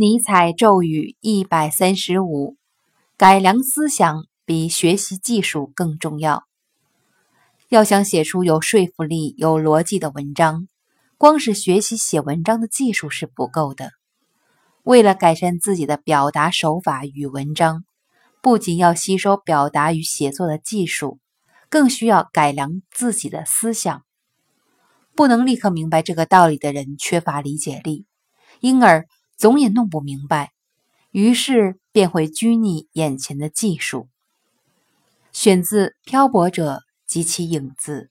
尼采咒语一百三十五：改良思想比学习技术更重要。要想写出有说服力、有逻辑的文章，光是学习写文章的技术是不够的。为了改善自己的表达手法与文章，不仅要吸收表达与写作的技术，更需要改良自己的思想。不能立刻明白这个道理的人，缺乏理解力，因而。总也弄不明白，于是便会拘泥眼前的技术。选自《漂泊者及其影子》。